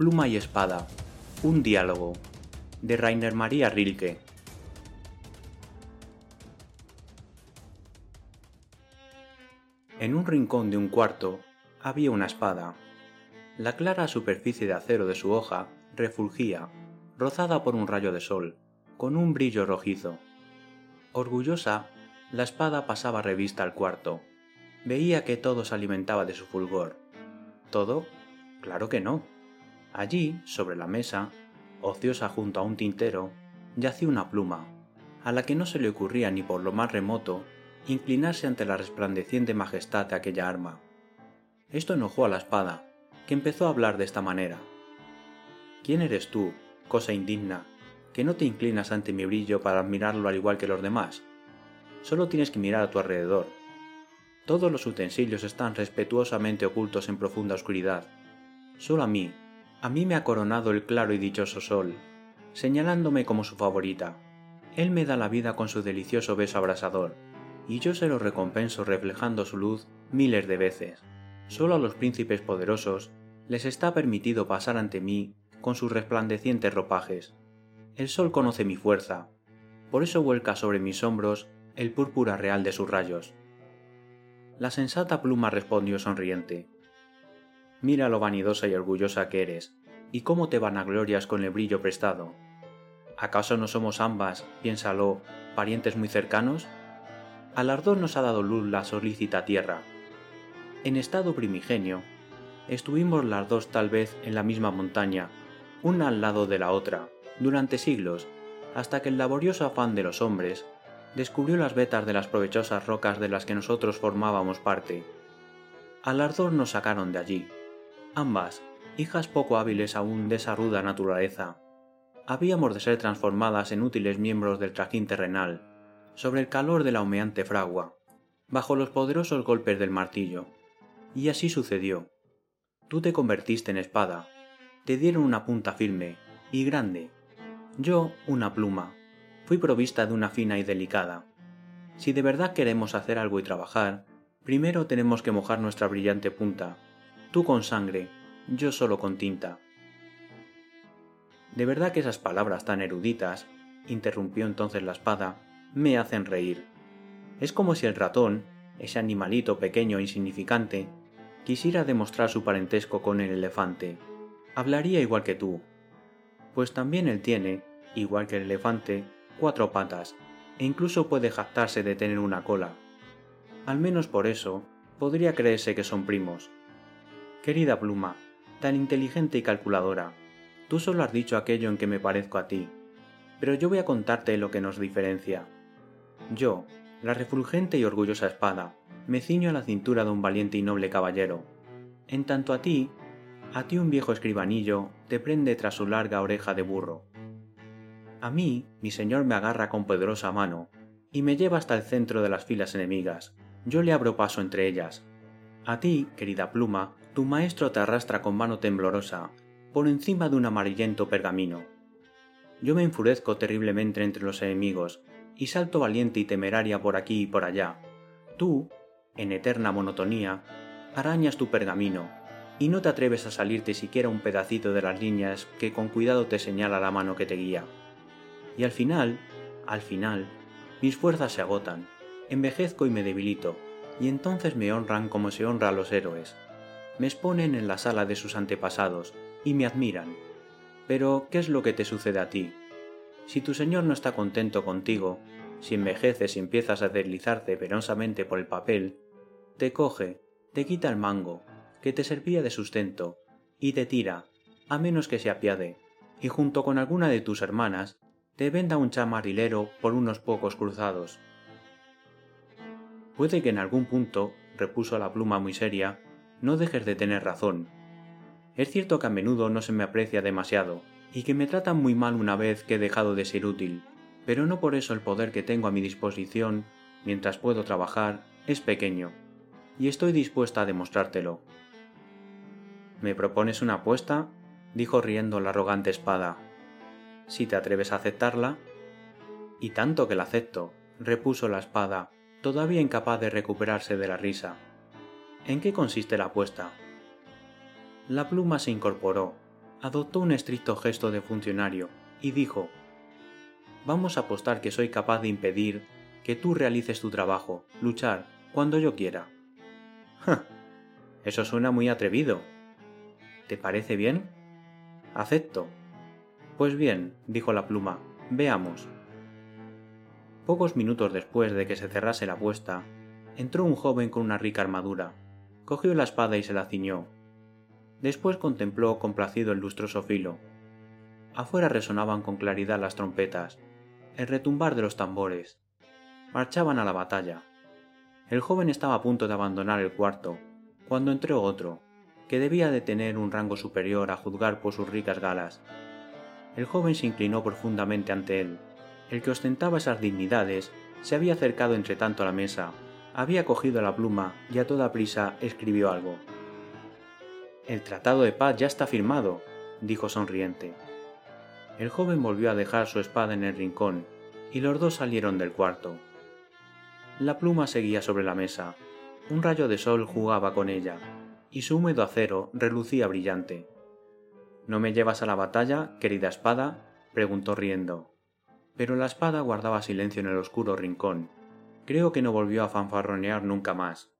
Pluma y espada. Un diálogo. De Rainer María Rilke. En un rincón de un cuarto había una espada. La clara superficie de acero de su hoja refulgía, rozada por un rayo de sol, con un brillo rojizo. Orgullosa, la espada pasaba revista al cuarto. Veía que todo se alimentaba de su fulgor. ¿Todo? Claro que no. Allí, sobre la mesa, ociosa junto a un tintero, yacía una pluma, a la que no se le ocurría ni por lo más remoto inclinarse ante la resplandeciente majestad de aquella arma. Esto enojó a la espada, que empezó a hablar de esta manera. ¿Quién eres tú, cosa indigna, que no te inclinas ante mi brillo para admirarlo al igual que los demás? Solo tienes que mirar a tu alrededor. Todos los utensilios están respetuosamente ocultos en profunda oscuridad. Solo a mí, a mí me ha coronado el claro y dichoso sol, señalándome como su favorita. Él me da la vida con su delicioso beso abrasador, y yo se lo recompenso reflejando su luz miles de veces. Solo a los príncipes poderosos les está permitido pasar ante mí con sus resplandecientes ropajes. El sol conoce mi fuerza, por eso vuelca sobre mis hombros el púrpura real de sus rayos. La sensata pluma respondió sonriente. Mira lo vanidosa y orgullosa que eres, y cómo te vanaglorias con el brillo prestado. ¿Acaso no somos ambas, piénsalo, parientes muy cercanos? Al ardor nos ha dado luz la solícita tierra. En estado primigenio, estuvimos las dos tal vez en la misma montaña, una al lado de la otra, durante siglos, hasta que el laborioso afán de los hombres descubrió las vetas de las provechosas rocas de las que nosotros formábamos parte. Al ardor nos sacaron de allí, ambas, hijas poco hábiles aún de esa ruda naturaleza. Habíamos de ser transformadas en útiles miembros del trajín terrenal, sobre el calor de la humeante fragua, bajo los poderosos golpes del martillo. Y así sucedió. Tú te convertiste en espada, te dieron una punta firme y grande, yo una pluma, fui provista de una fina y delicada. Si de verdad queremos hacer algo y trabajar, primero tenemos que mojar nuestra brillante punta, tú con sangre, yo solo con tinta. De verdad que esas palabras tan eruditas, interrumpió entonces la espada, me hacen reír. Es como si el ratón, ese animalito pequeño e insignificante, quisiera demostrar su parentesco con el elefante. Hablaría igual que tú, pues también él tiene, igual que el elefante, cuatro patas, e incluso puede jactarse de tener una cola. Al menos por eso, podría creerse que son primos. Querida pluma, tan inteligente y calculadora, tú solo has dicho aquello en que me parezco a ti, pero yo voy a contarte lo que nos diferencia. Yo, la refulgente y orgullosa espada, me ciño a la cintura de un valiente y noble caballero. En tanto a ti, a ti un viejo escribanillo te prende tras su larga oreja de burro. A mí, mi señor me agarra con poderosa mano y me lleva hasta el centro de las filas enemigas. Yo le abro paso entre ellas. A ti, querida pluma, tu maestro te arrastra con mano temblorosa por encima de un amarillento pergamino. Yo me enfurezco terriblemente entre los enemigos y salto valiente y temeraria por aquí y por allá. Tú, en eterna monotonía, arañas tu pergamino y no te atreves a salirte siquiera un pedacito de las líneas que con cuidado te señala la mano que te guía. Y al final, al final, mis fuerzas se agotan, envejezco y me debilito, y entonces me honran como se honra a los héroes. Me exponen en la sala de sus antepasados y me admiran. Pero, ¿qué es lo que te sucede a ti? Si tu señor no está contento contigo, si envejeces y empiezas a deslizarte penosamente por el papel, te coge, te quita el mango, que te servía de sustento, y te tira, a menos que se apiade, y junto con alguna de tus hermanas, te venda un chamarilero por unos pocos cruzados. Puede que en algún punto, repuso la pluma muy seria, no dejes de tener razón. Es cierto que a menudo no se me aprecia demasiado, y que me tratan muy mal una vez que he dejado de ser útil, pero no por eso el poder que tengo a mi disposición, mientras puedo trabajar, es pequeño, y estoy dispuesta a demostrártelo. ¿Me propones una apuesta? dijo riendo la arrogante espada. Si te atreves a aceptarla. Y tanto que la acepto, repuso la espada, todavía incapaz de recuperarse de la risa. ¿En qué consiste la apuesta? La pluma se incorporó, adoptó un estricto gesto de funcionario y dijo Vamos a apostar que soy capaz de impedir que tú realices tu trabajo, luchar, cuando yo quiera. Eso suena muy atrevido. ¿Te parece bien? Acepto. Pues bien, dijo la pluma, veamos. Pocos minutos después de que se cerrase la apuesta, entró un joven con una rica armadura, cogió la espada y se la ciñó. Después contempló complacido el lustroso filo. Afuera resonaban con claridad las trompetas, el retumbar de los tambores. Marchaban a la batalla. El joven estaba a punto de abandonar el cuarto, cuando entró otro, que debía de tener un rango superior a juzgar por sus ricas galas. El joven se inclinó profundamente ante él. El que ostentaba esas dignidades se había acercado entre tanto a la mesa, había cogido la pluma y a toda prisa escribió algo. El tratado de paz ya está firmado, dijo sonriente. El joven volvió a dejar su espada en el rincón y los dos salieron del cuarto. La pluma seguía sobre la mesa. Un rayo de sol jugaba con ella, y su húmedo acero relucía brillante. ¿No me llevas a la batalla, querida espada? preguntó riendo. Pero la espada guardaba silencio en el oscuro rincón. Creo que no volvió a fanfarronear nunca más.